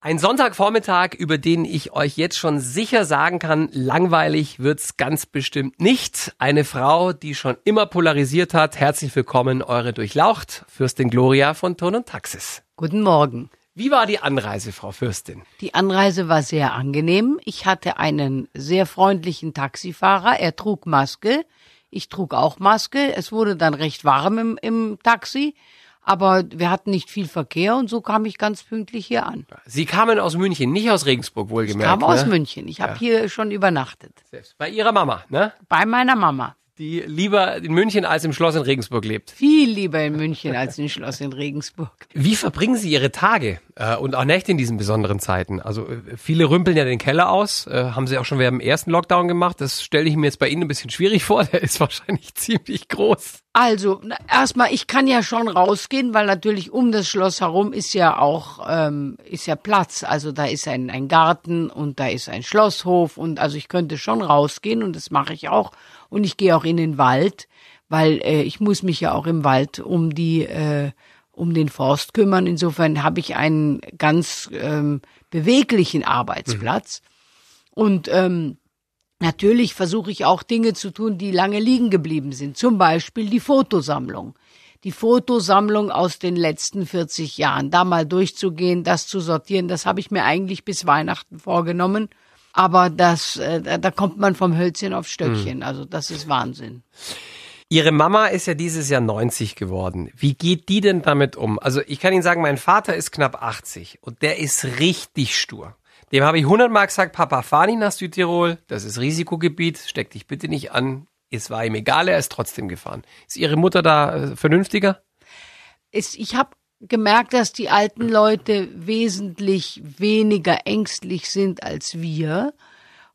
Ein Sonntagvormittag, über den ich euch jetzt schon sicher sagen kann, langweilig wird's ganz bestimmt nicht. Eine Frau, die schon immer polarisiert hat. Herzlich willkommen, eure Durchlaucht, Fürstin Gloria von Ton und Taxis. Guten Morgen. Wie war die Anreise, Frau Fürstin? Die Anreise war sehr angenehm. Ich hatte einen sehr freundlichen Taxifahrer. Er trug Maske. Ich trug auch Maske. Es wurde dann recht warm im, im Taxi aber wir hatten nicht viel Verkehr und so kam ich ganz pünktlich hier an. Sie kamen aus München, nicht aus Regensburg, wohlgemerkt. Ich kam ne? aus München. Ich habe ja. hier schon übernachtet. Selbst bei Ihrer Mama, ne? Bei meiner Mama die lieber in München als im Schloss in Regensburg lebt. Viel lieber in München als im Schloss in Regensburg. Wie verbringen Sie Ihre Tage äh, und auch Nächte in diesen besonderen Zeiten? Also äh, viele rümpeln ja den Keller aus, äh, haben Sie auch schon während dem ersten Lockdown gemacht. Das stelle ich mir jetzt bei Ihnen ein bisschen schwierig vor. Der ist wahrscheinlich ziemlich groß. Also erstmal, ich kann ja schon rausgehen, weil natürlich um das Schloss herum ist ja auch ähm, ist ja Platz. Also da ist ein, ein Garten und da ist ein Schlosshof und also ich könnte schon rausgehen und das mache ich auch und ich gehe auch in den Wald, weil äh, ich muss mich ja auch im Wald um die äh, um den Forst kümmern. Insofern habe ich einen ganz ähm, beweglichen Arbeitsplatz mhm. und ähm, Natürlich versuche ich auch Dinge zu tun, die lange liegen geblieben sind. Zum Beispiel die Fotosammlung. Die Fotosammlung aus den letzten 40 Jahren. Da mal durchzugehen, das zu sortieren, das habe ich mir eigentlich bis Weihnachten vorgenommen. Aber das, äh, da kommt man vom Hölzchen auf Stöckchen. Hm. Also das ist Wahnsinn. Ihre Mama ist ja dieses Jahr 90 geworden. Wie geht die denn damit um? Also ich kann Ihnen sagen, mein Vater ist knapp 80 und der ist richtig stur. Dem habe ich hundertmal gesagt, Papa, fahr nicht nach Südtirol, das ist Risikogebiet, steck dich bitte nicht an. Es war ihm egal, er ist trotzdem gefahren. Ist Ihre Mutter da äh, vernünftiger? Ich habe gemerkt, dass die alten Leute wesentlich weniger ängstlich sind als wir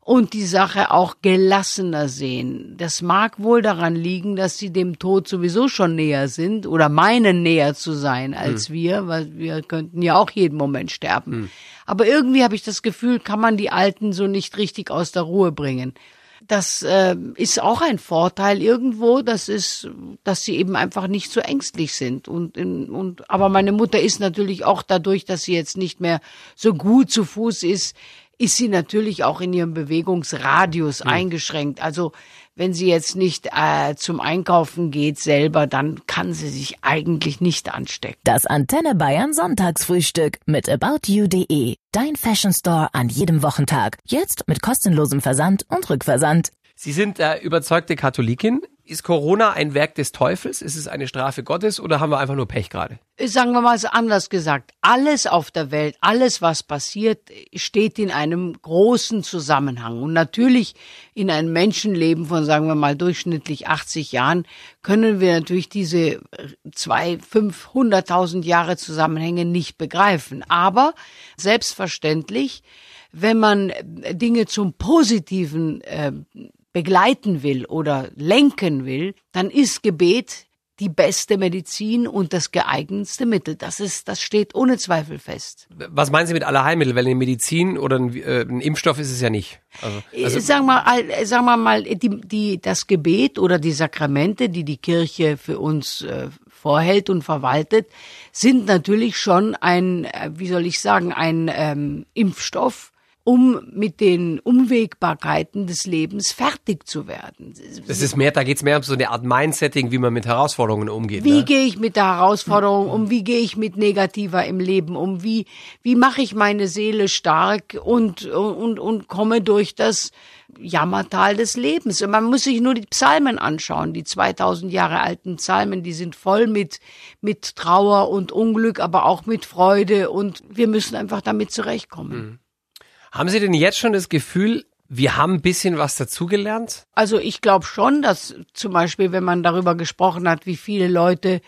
und die Sache auch gelassener sehen. Das mag wohl daran liegen, dass sie dem Tod sowieso schon näher sind oder meinen näher zu sein als hm. wir, weil wir könnten ja auch jeden Moment sterben. Hm. Aber irgendwie habe ich das Gefühl, kann man die Alten so nicht richtig aus der Ruhe bringen. Das äh, ist auch ein Vorteil irgendwo, das ist, dass sie eben einfach nicht so ängstlich sind. Und, und aber meine Mutter ist natürlich auch dadurch, dass sie jetzt nicht mehr so gut zu Fuß ist, ist sie natürlich auch in ihrem Bewegungsradius mhm. eingeschränkt. Also wenn sie jetzt nicht äh, zum Einkaufen geht selber, dann kann sie sich eigentlich nicht anstecken. Das Antenne Bayern Sonntagsfrühstück mit aboutyou.de. Dein Fashion Store an jedem Wochentag. Jetzt mit kostenlosem Versand und Rückversand. Sie sind äh, überzeugte Katholikin. Ist Corona ein Werk des Teufels? Ist es eine Strafe Gottes oder haben wir einfach nur Pech gerade? Sagen wir mal so anders gesagt. Alles auf der Welt, alles was passiert, steht in einem großen Zusammenhang. Und natürlich in einem Menschenleben von, sagen wir mal, durchschnittlich 80 Jahren können wir natürlich diese zwei, fünf, hunderttausend Jahre Zusammenhänge nicht begreifen. Aber selbstverständlich, wenn man Dinge zum Positiven äh, begleiten will oder lenken will, dann ist Gebet die beste Medizin und das geeignetste Mittel. Das ist, das steht ohne Zweifel fest. Was meinen Sie mit aller Heilmittel? Weil eine Medizin oder ein, äh, ein, Impfstoff ist es ja nicht. Also, also sagen wir mal, sagen wir mal, die, die, das Gebet oder die Sakramente, die die Kirche für uns äh, vorhält und verwaltet, sind natürlich schon ein, äh, wie soll ich sagen, ein ähm, Impfstoff um mit den Umwegbarkeiten des Lebens fertig zu werden. Das ist mehr, da geht's mehr um so eine Art Mindsetting, wie man mit Herausforderungen umgeht. Wie ne? gehe ich mit der Herausforderung um? Wie gehe ich mit Negativer im Leben um? Wie, wie mache ich meine Seele stark und, und, und komme durch das Jammertal des Lebens? Und man muss sich nur die Psalmen anschauen, die 2000 Jahre alten Psalmen, die sind voll mit, mit Trauer und Unglück, aber auch mit Freude und wir müssen einfach damit zurechtkommen. Mhm. Haben Sie denn jetzt schon das Gefühl, wir haben ein bisschen was dazugelernt? Also ich glaube schon, dass zum Beispiel, wenn man darüber gesprochen hat, wie viele Leute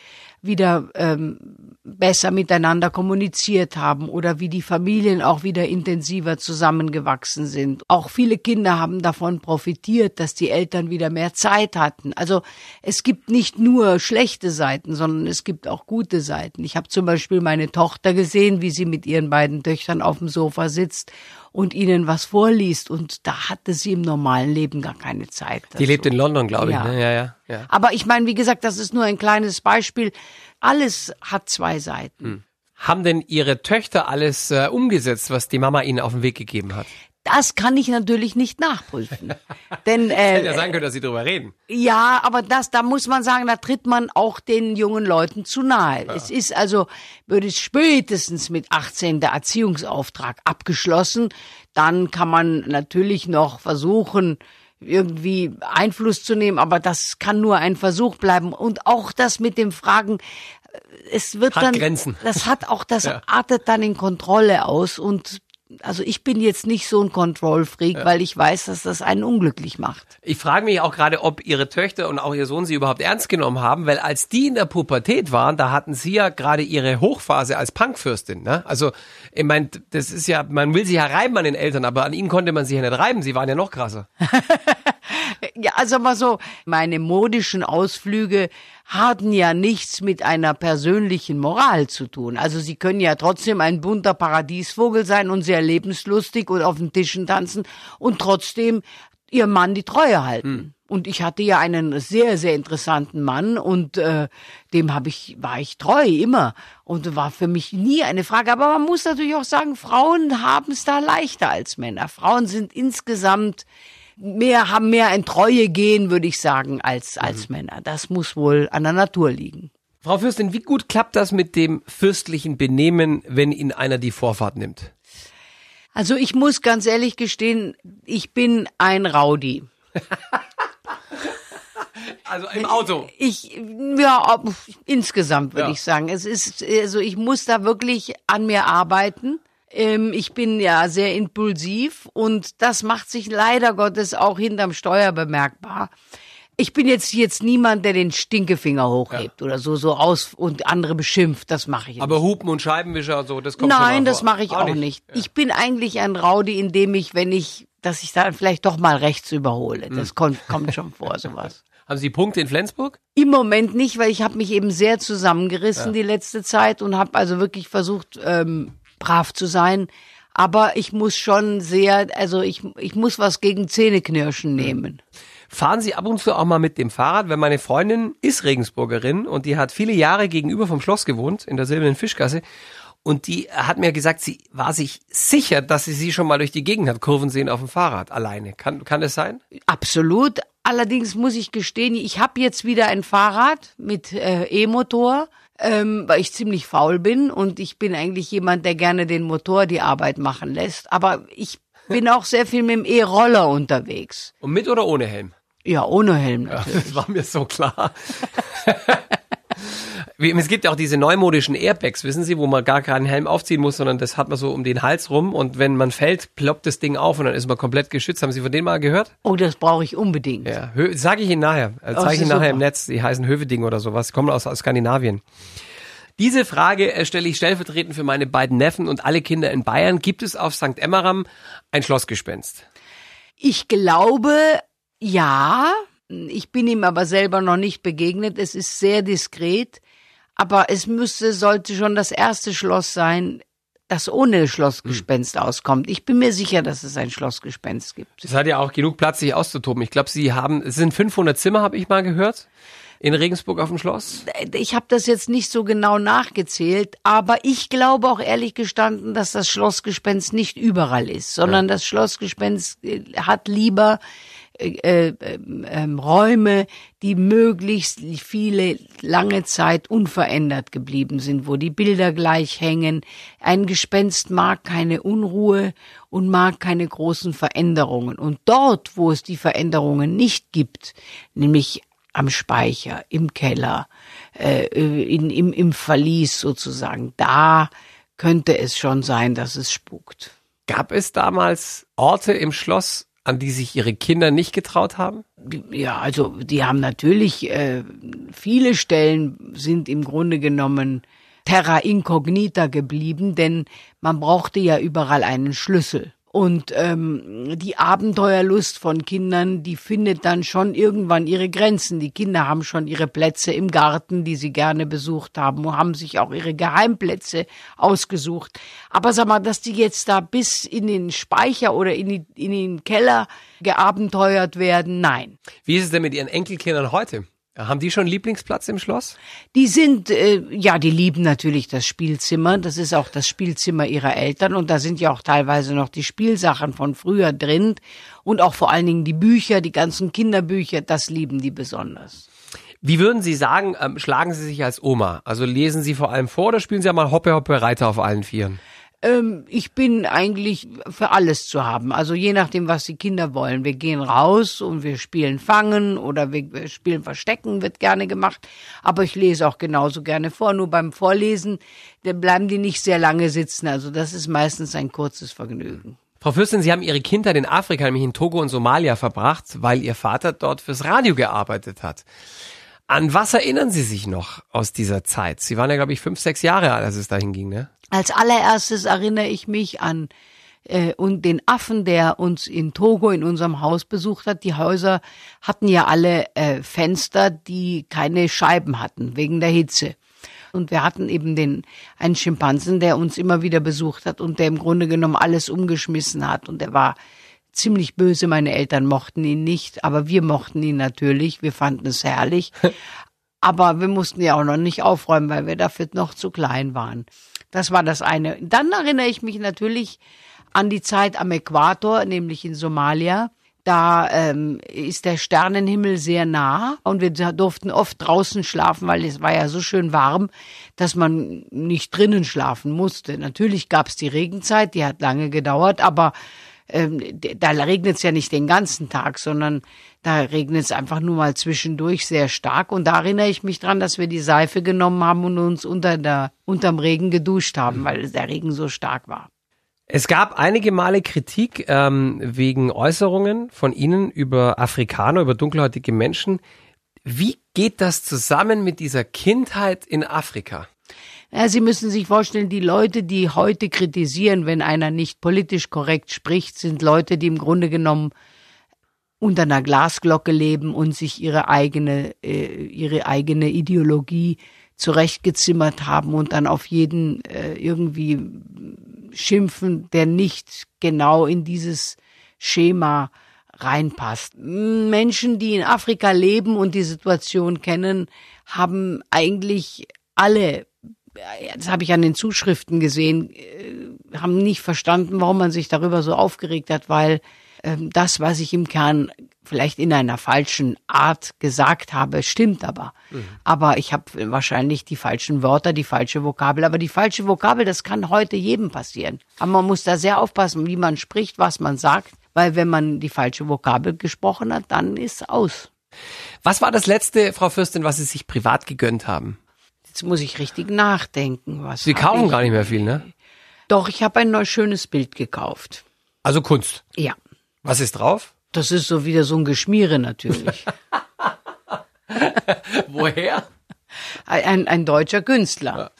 wieder ähm, besser miteinander kommuniziert haben oder wie die Familien auch wieder intensiver zusammengewachsen sind. Auch viele Kinder haben davon profitiert, dass die Eltern wieder mehr Zeit hatten. Also es gibt nicht nur schlechte Seiten, sondern es gibt auch gute Seiten. Ich habe zum Beispiel meine Tochter gesehen, wie sie mit ihren beiden Töchtern auf dem Sofa sitzt und ihnen was vorliest. Und da hatte sie im normalen Leben gar keine Zeit. Dazu. Die lebt in London, glaube ich. Ja. Ne? Ja, ja, ja. Aber ich meine, wie gesagt, das ist nur ein kleines Beispiel. Alles hat zwei Seiten. Hm. Haben denn Ihre Töchter alles äh, umgesetzt, was die Mama Ihnen auf den Weg gegeben hat? Das kann ich natürlich nicht nachprüfen. Denn Hätte ja äh, sein können, dass Sie drüber reden. ja, aber das, da muss man sagen, da tritt man auch den jungen Leuten zu nahe. Es ist also, würde spätestens mit 18 der Erziehungsauftrag abgeschlossen. Dann kann man natürlich noch versuchen, irgendwie Einfluss zu nehmen, aber das kann nur ein Versuch bleiben. Und auch das mit dem Fragen, äh, es wird Hat dann, Grenzen. das hat auch, das Ja. artet dann in Kontrolle aus und also ich bin jetzt nicht so ein Control-Freak, weil ich weiß, dass das einen unglücklich macht. Ich frage mich auch gerade, ob Ihre Töchter und auch Ihr Sohn Sie überhaupt ernst genommen haben, weil als die in der Pubertät waren, da hatten Sie ja gerade Ihre Hochphase als Punkfürstin. Ne? Also, ich meine, das ist ja, man will sich ja reiben an den Eltern, aber an Ihnen konnte man sich ja nicht reiben. Sie waren ja noch krasser. Ja, also mal so, meine modischen Ausflüge hatten ja nichts mit einer persönlichen Moral zu tun. Also sie können ja trotzdem ein bunter Paradiesvogel sein und sehr lebenslustig und auf den Tischen tanzen und trotzdem ihrem Mann die Treue halten. Und ich hatte ja einen sehr, sehr interessanten Mann und äh, dem habe ich, war ich treu immer. Und war für mich nie eine Frage. Aber man muss natürlich auch sagen, Frauen haben es da leichter als Männer. Frauen sind insgesamt mehr, haben mehr ein Treue gehen, würde ich sagen, als, als Männer. Das muss wohl an der Natur liegen. Frau Fürstin, wie gut klappt das mit dem fürstlichen Benehmen, wenn Ihnen einer die Vorfahrt nimmt? Also ich muss ganz ehrlich gestehen, ich bin ein Rowdy. Also im Auto. Ich, ja, ob- insgesamt würde Ja. ich sagen. Es ist, also ich muss da wirklich an mir arbeiten. Ähm, ich bin ja sehr impulsiv und das macht sich leider Gottes auch hinterm Steuer bemerkbar. Ich bin jetzt jetzt niemand, der den Stinkefinger hochhebt oder so so aus und andere beschimpft. Das mache ich nicht. Aber Hupen und Scheibenwischer so, das kommt schon Nein, das mache ich auch, nicht. Ich bin eigentlich ein Rowdy, indem ich, wenn ich, dass ich dann vielleicht doch mal rechts überhole. Hm. Das kommt, kommt schon vor, sowas. Haben Sie Punkte in Flensburg? Im Moment nicht, weil ich habe mich eben sehr zusammengerissen die letzte Zeit und habe also wirklich versucht, ähm, brav zu sein. Aber ich muss schon sehr, also ich, ich muss was gegen Zähneknirschen nehmen. Fahren Sie ab und zu auch mal mit dem Fahrrad? Weil meine Freundin ist Regensburgerin und die hat viele Jahre gegenüber vom Schloss gewohnt, in der Silbernen Fischgasse. Und die hat mir gesagt, sie war sich sicher, dass sie sie schon mal durch die Gegend hat Kurven sehen auf dem Fahrrad alleine. Kann, kann das sein? Absolut. Allerdings muss ich gestehen, ich habe jetzt wieder ein Fahrrad mit äh, E-Motor, ähm, weil ich ziemlich faul bin und ich bin eigentlich jemand, der gerne den Motor die Arbeit machen lässt. Aber ich bin auch sehr viel mit dem E-Roller unterwegs. Und mit oder ohne Helm? Ja, ohne Helm natürlich. Das war mir so klar. Es gibt ja auch diese neumodischen Airbags, wissen Sie, wo man gar keinen Helm aufziehen muss, sondern das hat man so um den Hals rum und wenn man fällt, ploppt das Ding auf und dann ist man komplett geschützt. Haben Sie von denen mal gehört? Oh, das brauche ich unbedingt. Ja, sage ich Ihnen nachher. Oh, Zeige ich Ihnen nachher super. im Netz. Die heißen Höveding oder sowas. Kommen aus, aus Skandinavien. Diese Frage äh, stelle ich stellvertretend für meine beiden Neffen und alle Kinder in Bayern. Gibt es auf St. Emmeram ein Schlossgespenst? Ich glaube, ja. Ich bin ihm aber selber noch nicht begegnet. Es ist sehr diskret. Aber es müsste, sollte schon das erste Schloss sein, das ohne Schlossgespenst auskommt. Ich bin mir sicher, dass es ein Schlossgespenst gibt. Es hat ja auch genug Platz, sich auszutoben. Ich glaube, Sie haben, es sind 500 Zimmer, habe ich mal gehört, in Regensburg auf dem Schloss. Ich habe das jetzt nicht so genau nachgezählt, aber ich glaube auch ehrlich gestanden, dass das Schlossgespenst nicht überall ist, sondern das Schlossgespenst äh, hat lieber äh, äh, ähm, Räume, die möglichst viele lange Zeit unverändert geblieben sind, wo die Bilder gleich hängen. Ein Gespenst mag keine Unruhe und mag keine großen Veränderungen. Und dort, wo es die Veränderungen nicht gibt, nämlich am Speicher, im Keller, äh, in, im, im Verlies sozusagen, da könnte es schon sein, dass es spukt. Gab es damals Orte im Schloss, an die sich Ihre Kinder nicht getraut haben? Ja, also die haben natürlich, äh, viele Stellen sind im Grunde genommen terra incognita geblieben, denn man brauchte ja überall einen Schlüssel. Und ähm, die Abenteuerlust von Kindern, die findet dann schon irgendwann ihre Grenzen. Die Kinder haben schon ihre Plätze im Garten, die sie gerne besucht haben, und haben sich auch ihre Geheimplätze ausgesucht. Aber sag mal, dass die jetzt da bis in den Speicher oder in, die, in den Keller geabenteuert werden, nein. Wie ist es denn mit Ihren Enkelkindern heute? Haben die schon einen Lieblingsplatz im Schloss? Die sind, äh, ja, die lieben natürlich das Spielzimmer. Das ist auch das Spielzimmer ihrer Eltern und da sind ja auch teilweise noch die Spielsachen von früher drin und auch vor allen Dingen die Bücher, die ganzen Kinderbücher, das lieben die besonders. Wie würden Sie sagen, ähm, schlagen Sie sich als Oma? Also lesen Sie vor allem vor oder spielen Sie einmal Hoppe Hoppe Reiter auf allen Vieren? Ähm, ich bin eigentlich für alles zu haben. Also je nachdem, was die Kinder wollen. Wir gehen raus und wir spielen Fangen oder wir spielen Verstecken, wird gerne gemacht. Aber ich lese auch genauso gerne vor. Nur beim Vorlesen, da bleiben die nicht sehr lange sitzen. Also das ist meistens ein kurzes Vergnügen. Frau Fürstin, Sie haben Ihre Kindheit in Afrika, nämlich in Togo und Somalia verbracht, weil Ihr Vater dort fürs Radio gearbeitet hat. An was erinnern Sie sich noch aus dieser Zeit? Sie waren ja, glaube ich, fünf, sechs Jahre alt, als es dahin ging, ne? Als allererstes erinnere ich mich an äh, und den Affen, der uns in Togo in unserem Haus besucht hat. Die Häuser hatten ja alle äh, Fenster, die keine Scheiben hatten wegen der Hitze. Und wir hatten eben den einen Schimpansen, der uns immer wieder besucht hat und der im Grunde genommen alles umgeschmissen hat. Und der war ziemlich böse. Meine Eltern mochten ihn nicht, aber wir mochten ihn natürlich. Wir fanden es herrlich. aber wir mussten ja auch noch nicht aufräumen, weil wir dafür noch zu klein waren. Das war das eine. Dann erinnere ich mich natürlich an die Zeit am Äquator, nämlich in Somalia. Da ähm, ist der Sternenhimmel sehr nah und wir durften oft draußen schlafen, weil es war ja so schön warm, dass man nicht drinnen schlafen musste. Natürlich gab es die Regenzeit, die hat lange gedauert, aber ähm, da regnet es ja nicht den ganzen Tag, sondern da regnet es einfach nur mal zwischendurch sehr stark. Und da erinnere ich mich dran, dass wir die Seife genommen haben und uns unter der, unterm Regen geduscht haben, weil der Regen so stark war. Es gab einige Male Kritik ähm, wegen Äußerungen von Ihnen über Afrikaner, über dunkelhäutige Menschen. Wie geht das zusammen mit dieser Kindheit in Afrika? Ja, Sie müssen sich vorstellen, die Leute, die heute kritisieren, wenn einer nicht politisch korrekt spricht, sind Leute, die im Grunde genommen unter einer Glasglocke leben und sich ihre eigene, äh, ihre eigene Ideologie zurechtgezimmert haben und dann auf jeden äh, irgendwie schimpfen, der nicht genau in dieses Schema reinpasst. Menschen, die in Afrika leben und die Situation kennen, haben eigentlich alle das habe ich an den Zuschriften gesehen, äh, haben nicht verstanden, warum man sich darüber so aufgeregt hat, weil ähm, das, was ich im Kern vielleicht in einer falschen Art gesagt habe, stimmt aber. Mhm. Aber ich habe wahrscheinlich die falschen Wörter, die falsche Vokabel. Aber die falsche Vokabel, das kann heute jedem passieren. Aber man muss da sehr aufpassen, wie man spricht, was man sagt, weil wenn man die falsche Vokabel gesprochen hat, dann ist aus. Was war das letzte, Frau Fürstin, was Sie sich privat gegönnt haben? Jetzt muss ich richtig nachdenken. Was Sie kaufen gar nicht mehr viel, ne? Doch, ich habe ein neues schönes Bild gekauft. Also Kunst? Ja. Was ist drauf? Das ist so wieder so ein Geschmiere natürlich. Woher? Ein, ein deutscher Künstler.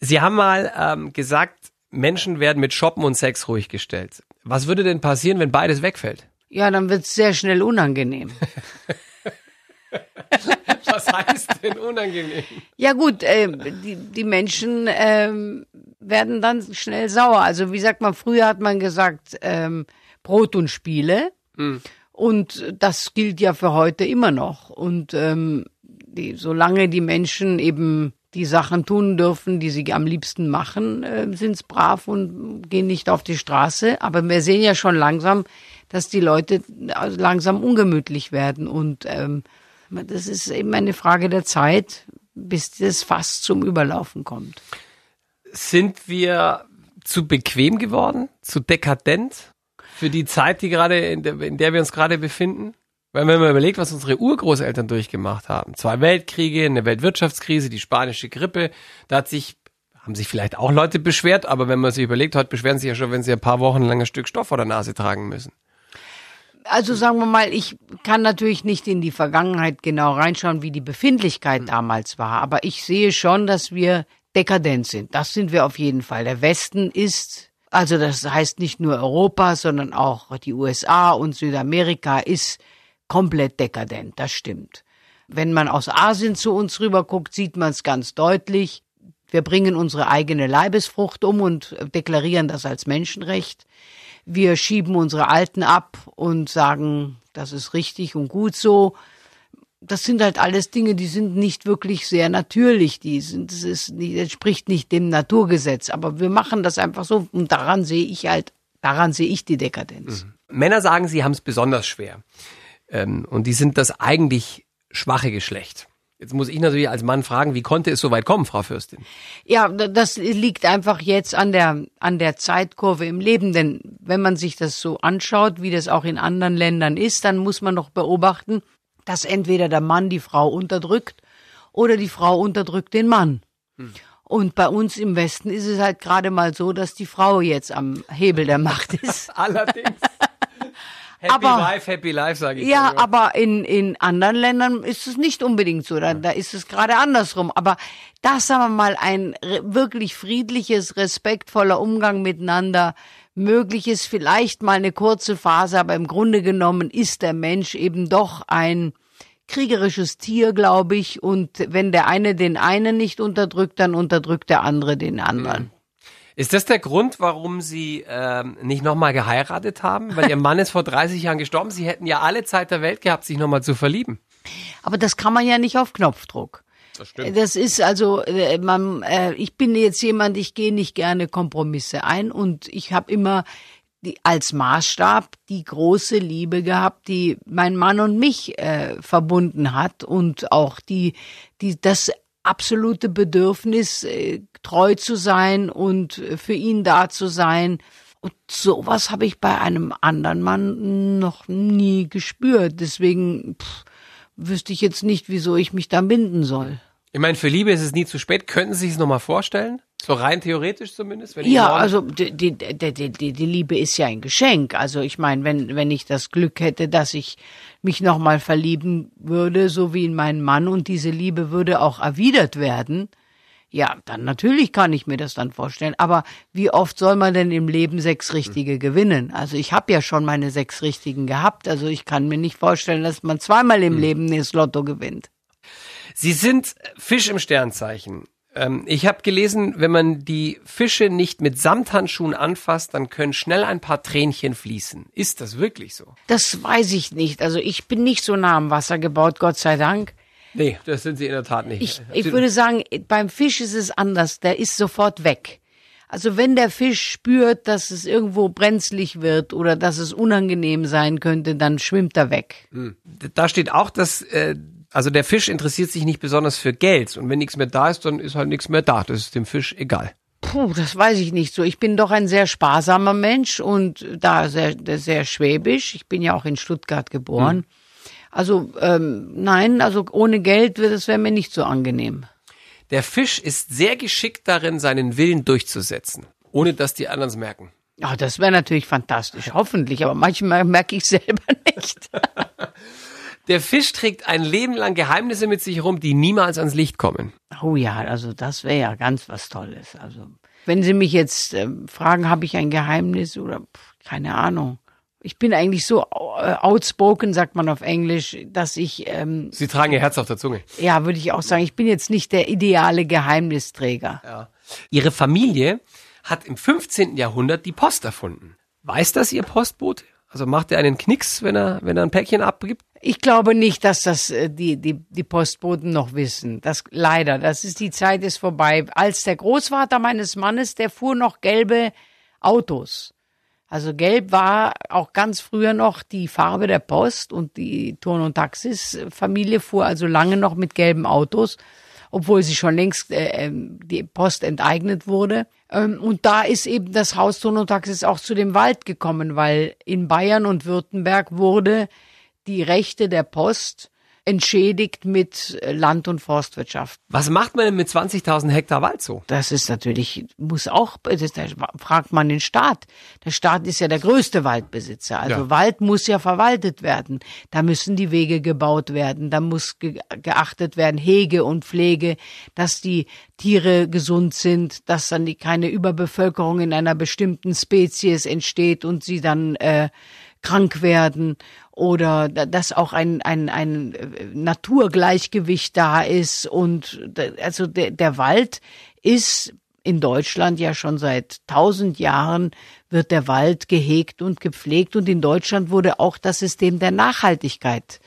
Sie haben mal ähm, gesagt, Menschen werden mit Shoppen und Sex ruhig gestellt. Was würde denn passieren, wenn beides wegfällt? Ja, dann wird es sehr schnell unangenehm. Was heißt denn unangenehm? Ja gut, äh, die, die Menschen äh, werden dann schnell sauer. Also wie sagt man, früher hat man gesagt, ähm, Brot und Spiele. Mhm. Und das gilt ja für heute immer noch. Und ähm, die, solange die Menschen eben die Sachen tun dürfen, die sie am liebsten machen, äh, sind's brav und gehen nicht auf die Straße. Aber wir sehen ja schon langsam, dass die Leute also langsam ungemütlich werden und ähm, das ist eben eine Frage der Zeit, bis das fast zum Überlaufen kommt. Sind wir zu bequem geworden, zu dekadent für die Zeit, die gerade in der, in der wir uns gerade befinden? Weil wenn man überlegt, was unsere Urgroßeltern durchgemacht haben, zwei Weltkriege, eine Weltwirtschaftskrise, die spanische Grippe, da hat sich haben sich vielleicht auch Leute beschwert, aber wenn man sich überlegt, heute beschweren sie ja schon, wenn sie ein paar Wochen lang ein Stück Stoff vor der Nase tragen müssen also sagen wir mal, ich kann natürlich nicht in die Vergangenheit genau reinschauen, wie die Befindlichkeit mhm. damals war, aber ich sehe schon, dass wir dekadent sind. Das sind wir auf jeden Fall. Der Westen ist, also das heißt nicht nur Europa, sondern auch die USA und Südamerika ist komplett dekadent. Das stimmt. Wenn man aus Asien zu uns rüber guckt, sieht man es ganz deutlich. Wir bringen unsere eigene Leibesfrucht um und deklarieren das als Menschenrecht. Wir schieben unsere Alten ab und sagen, das ist richtig und gut so. das sind halt alles Dinge, die sind nicht wirklich sehr natürlich. Die sind, das ist, die entspricht nicht dem Naturgesetz. Aber wir machen das einfach so und daran sehe ich halt, daran sehe ich die Dekadenz. Mhm. Männer sagen, sie haben es besonders schwer. Ähm, und die sind das eigentlich schwache Geschlecht. Jetzt muss ich natürlich als Mann fragen, wie konnte es so weit kommen, Frau Fürstin? Ja, das liegt einfach jetzt an der, an der Zeitkurve im Leben, denn wenn man sich das so anschaut, wie das auch in anderen Ländern ist, dann muss man doch beobachten, dass entweder der Mann die Frau unterdrückt oder die Frau unterdrückt den Mann. Hm. Und bei uns im Westen ist es halt gerade mal so, dass die Frau jetzt am Hebel der Macht ist. Allerdings. Happy aber, Life, Happy Life, sage ich. Ja, aber in, in anderen Ländern ist es nicht unbedingt so. Da, da ist es gerade andersrum. Aber das, sagen wir mal, ein wirklich friedliches, respektvoller Umgang miteinander, möglich ist vielleicht mal eine kurze Phase, aber im Grunde genommen ist der Mensch eben doch ein kriegerisches Tier, glaube ich. Und wenn der eine den einen nicht unterdrückt, dann unterdrückt der andere den anderen. Ist das der Grund, warum Sie ähm, nicht nochmal geheiratet haben? Weil Ihr Mann ist vor 30 Jahren gestorben. Sie hätten ja alle Zeit der Welt gehabt, sich nochmal zu verlieben. Aber das kann man ja nicht auf Knopfdruck. Das stimmt. Das ist also, äh, man, äh, ich bin jetzt jemand, ich gehe nicht gerne Kompromisse ein und ich habe immer die, als Maßstab die große Liebe gehabt, die mein Mann und mich äh, verbunden hat und auch die, die das absolute Bedürfnis, äh, treu zu sein und für ihn da zu sein. Und sowas habe ich bei einem anderen Mann noch nie gespürt. Deswegen pff, wüsste ich jetzt nicht, wieso ich mich da binden soll. Ich meine, für Liebe ist es nie zu spät. Könnten Sie sich es nochmal vorstellen? So rein theoretisch zumindest? ja, also die, die, die, die, die Liebe ist ja ein Geschenk. Also ich meine, wenn, wenn ich das Glück hätte, dass ich mich nochmal verlieben würde, so wie in meinen Mann, und diese Liebe würde auch erwidert werden, ja, dann natürlich kann ich mir das dann vorstellen. Aber wie oft soll man denn im Leben sechs Richtige gewinnen? Also ich habe ja schon meine sechs Richtigen gehabt. Also ich kann mir nicht vorstellen, dass man zweimal im hm. Leben das Lotto gewinnt. Sie sind Fisch im Sternzeichen. Ähm, ich habe gelesen, wenn man die Fische nicht mit Samthandschuhen anfasst, dann können schnell ein paar Tränchen fließen. Ist das wirklich so? Das weiß ich nicht. Also ich bin nicht so nah am Wasser gebaut, Gott sei Dank. Nee, das sind Sie in der Tat nicht. Ich, ich würde sagen, beim Fisch ist es anders. Der ist sofort weg. Also wenn der Fisch spürt, dass es irgendwo brenzlig wird oder dass es unangenehm sein könnte, dann schwimmt er weg. Hm. Da steht auch, dass äh, also der Fisch interessiert sich nicht besonders für Geld und wenn nichts mehr da ist, dann ist halt nichts mehr da. Das ist dem Fisch egal. Puh, das weiß ich nicht so. Ich bin doch ein sehr sparsamer Mensch und da sehr, sehr schwäbisch. Ich bin ja auch in Stuttgart geboren. Hm. Also ähm, nein, also ohne Geld, das wäre mir nicht so angenehm. Der Fisch ist sehr geschickt darin, seinen Willen durchzusetzen, ohne dass die anderen es merken. Ja, das wäre natürlich fantastisch, hoffentlich, aber manchmal merke ich selber nicht. Der Fisch trägt ein Leben lang Geheimnisse mit sich rum, die niemals ans Licht kommen. Oh ja, also das wäre ja ganz was Tolles. Also wenn Sie mich jetzt äh, fragen, habe ich ein Geheimnis oder pff, keine Ahnung. Ich bin eigentlich so äh, outspoken, sagt man auf Englisch, dass ich. Ähm, Sie tragen Ihr Herz auf der Zunge. Ja, würde ich auch sagen. Ich bin jetzt nicht der ideale Geheimnisträger. Ja. Ihre Familie hat im 15. Jahrhundert die Post erfunden. Weiß das Ihr Postbote? Also macht er einen Knicks, wenn er, wenn er ein Päckchen abgibt? Ich glaube nicht, dass das äh, die, die, die Postboten noch wissen. Das leider, das ist die Zeit ist vorbei. Als der Großvater meines Mannes, der fuhr noch gelbe Autos. Also gelb war auch ganz früher noch die Farbe der Post und die Turn- und Taxis-Familie fuhr also lange noch mit gelben Autos obwohl sie schon längst äh, ähm, die Post enteignet wurde. Ähm, und da ist eben das Haus Tonotaxis auch zu dem Wald gekommen, weil in Bayern und Württemberg wurde die Rechte der Post entschädigt mit äh, Land- und Forstwirtschaft. Was macht man denn mit 20.000 Hektar Wald so? Das ist natürlich, muss auch, das, da fragt man den Staat. Der Staat ist ja der größte Waldbesitzer. Also ja. Wald muss ja verwaltet werden. Da müssen die Wege gebaut werden. Da muss ge geachtet werden, Hege und Pflege, dass die Tiere gesund sind, dass dann die, keine Überbevölkerung in einer bestimmten Spezies entsteht und sie dann äh, krank werden oder dass auch ein, ein, ein Naturgleichgewicht da ist. Und also der, der Wald ist in Deutschland ja schon seit tausend Jahren wird der Wald gehegt und gepflegt und in Deutschland wurde auch das System der Nachhaltigkeit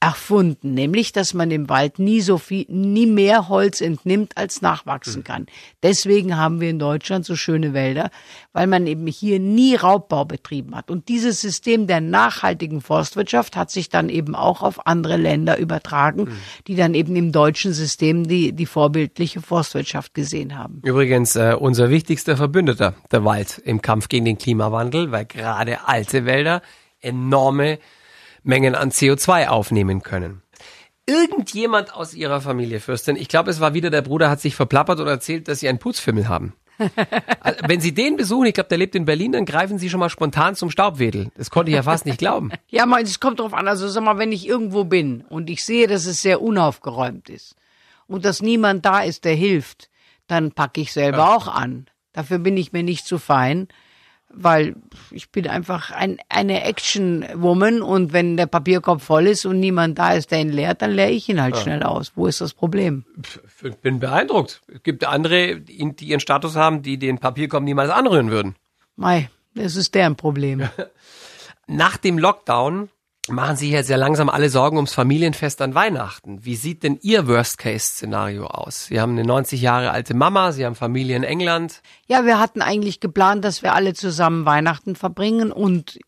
erfunden, nämlich dass man im Wald nie so viel, nie mehr Holz entnimmt, als nachwachsen kann. Deswegen haben wir in Deutschland so schöne Wälder, weil man eben hier nie Raubbau betrieben hat. Und dieses System der nachhaltigen Forstwirtschaft hat sich dann eben auch auf andere Länder übertragen, die dann eben im deutschen System die, die vorbildliche Forstwirtschaft gesehen haben. Übrigens äh, unser wichtigster Verbündeter, der Wald, im Kampf gegen den Klimawandel, weil gerade alte Wälder enorme Mengen an CO2 aufnehmen können. Irgendjemand aus ihrer Familie, Fürstin, ich glaube, es war wieder der Bruder, hat sich verplappert und erzählt, dass sie einen Putzfimmel haben. Also, wenn Sie den besuchen, ich glaube, der lebt in Berlin, dann greifen Sie schon mal spontan zum Staubwedel. Das konnte ich ja fast nicht glauben. Ja, mal, es kommt drauf an. Also sag mal, wenn ich irgendwo bin und ich sehe, dass es sehr unaufgeräumt ist und dass niemand da ist, der hilft, dann packe ich selber auch an. Dafür bin ich mir nicht zu fein, weil ich bin einfach ein, eine Action-Woman und wenn der Papierkorb voll ist und niemand da ist, der ihn leert, dann leere ich ihn halt schnell aus. Wo ist das Problem? Ich bin beeindruckt. Es gibt andere, die die ihren Status haben, die den Papierkorb niemals anrühren würden. Mei, das ist deren Problem. Nach dem Lockdown machen sich jetzt ja langsam alle Sorgen ums Familienfest an Weihnachten. Wie sieht denn Ihr Worst-Case-Szenario aus? Sie haben eine 90 Jahre alte Mama, Sie haben Familie in England. Ja, wir hatten eigentlich geplant, dass wir alle zusammen Weihnachten verbringen und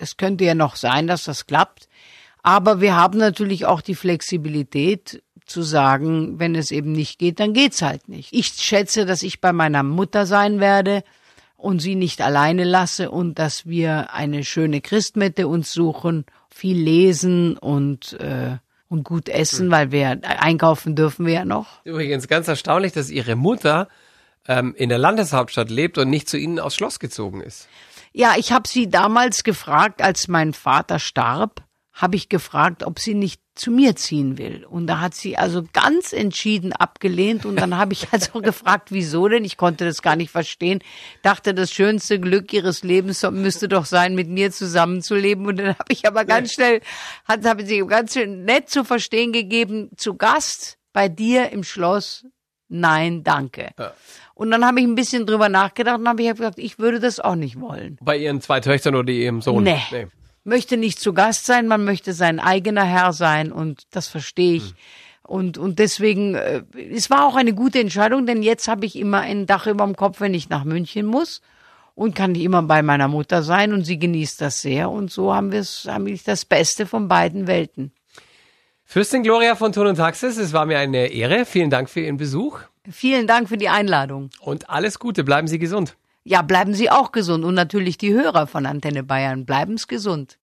es könnte ja noch sein, dass das klappt. Aber wir haben natürlich auch die Flexibilität zu sagen, wenn es eben nicht geht, dann geht's halt nicht. Ich schätze, dass ich bei meiner Mutter sein werde und sie nicht alleine lasse und dass wir eine schöne Christmette uns suchen, viel lesen und äh, und gut essen, weil wir einkaufen dürfen wir ja noch. Übrigens ganz erstaunlich, dass Ihre Mutter ähm, in der Landeshauptstadt lebt und nicht zu Ihnen aufs Schloss gezogen ist. Ja, ich habe sie damals gefragt, als mein Vater starb, habe ich gefragt, ob sie nicht zu mir ziehen will. Und da hat sie also ganz entschieden abgelehnt. Und dann habe ich also gefragt, wieso denn? Ich konnte das gar nicht verstehen. Dachte, das schönste Glück ihres Lebens müsste doch sein, mit mir zusammenzuleben. Und dann habe ich aber ganz schnell, hat, habe sie ganz schön nett zu verstehen gegeben, zu Gast bei dir im Schloss. Nein, danke. Ja. Und dann habe ich ein bisschen drüber nachgedacht und habe ich gesagt, ich würde das auch nicht wollen. Bei Ihren zwei Töchtern oder Ihrem Sohn? Nee. Möchte nicht zu Gast sein, man möchte sein eigener Herr sein und das verstehe ich. Und, und deswegen, äh, es war auch eine gute Entscheidung, denn jetzt habe ich immer ein Dach über dem Kopf, wenn ich nach München muss und kann immer bei meiner Mutter sein und sie genießt das sehr und so haben wir es, haben wir das Beste von beiden Welten. Fürstin Gloria von Ton und Taxis, es war mir eine Ehre. Vielen Dank für Ihren Besuch Vielen Dank für die Einladung. und alles Gute. Bleiben Sie gesund. Ja, bleiben Sie auch gesund und natürlich die Hörer von Antenne Bayern, bleiben's gesund.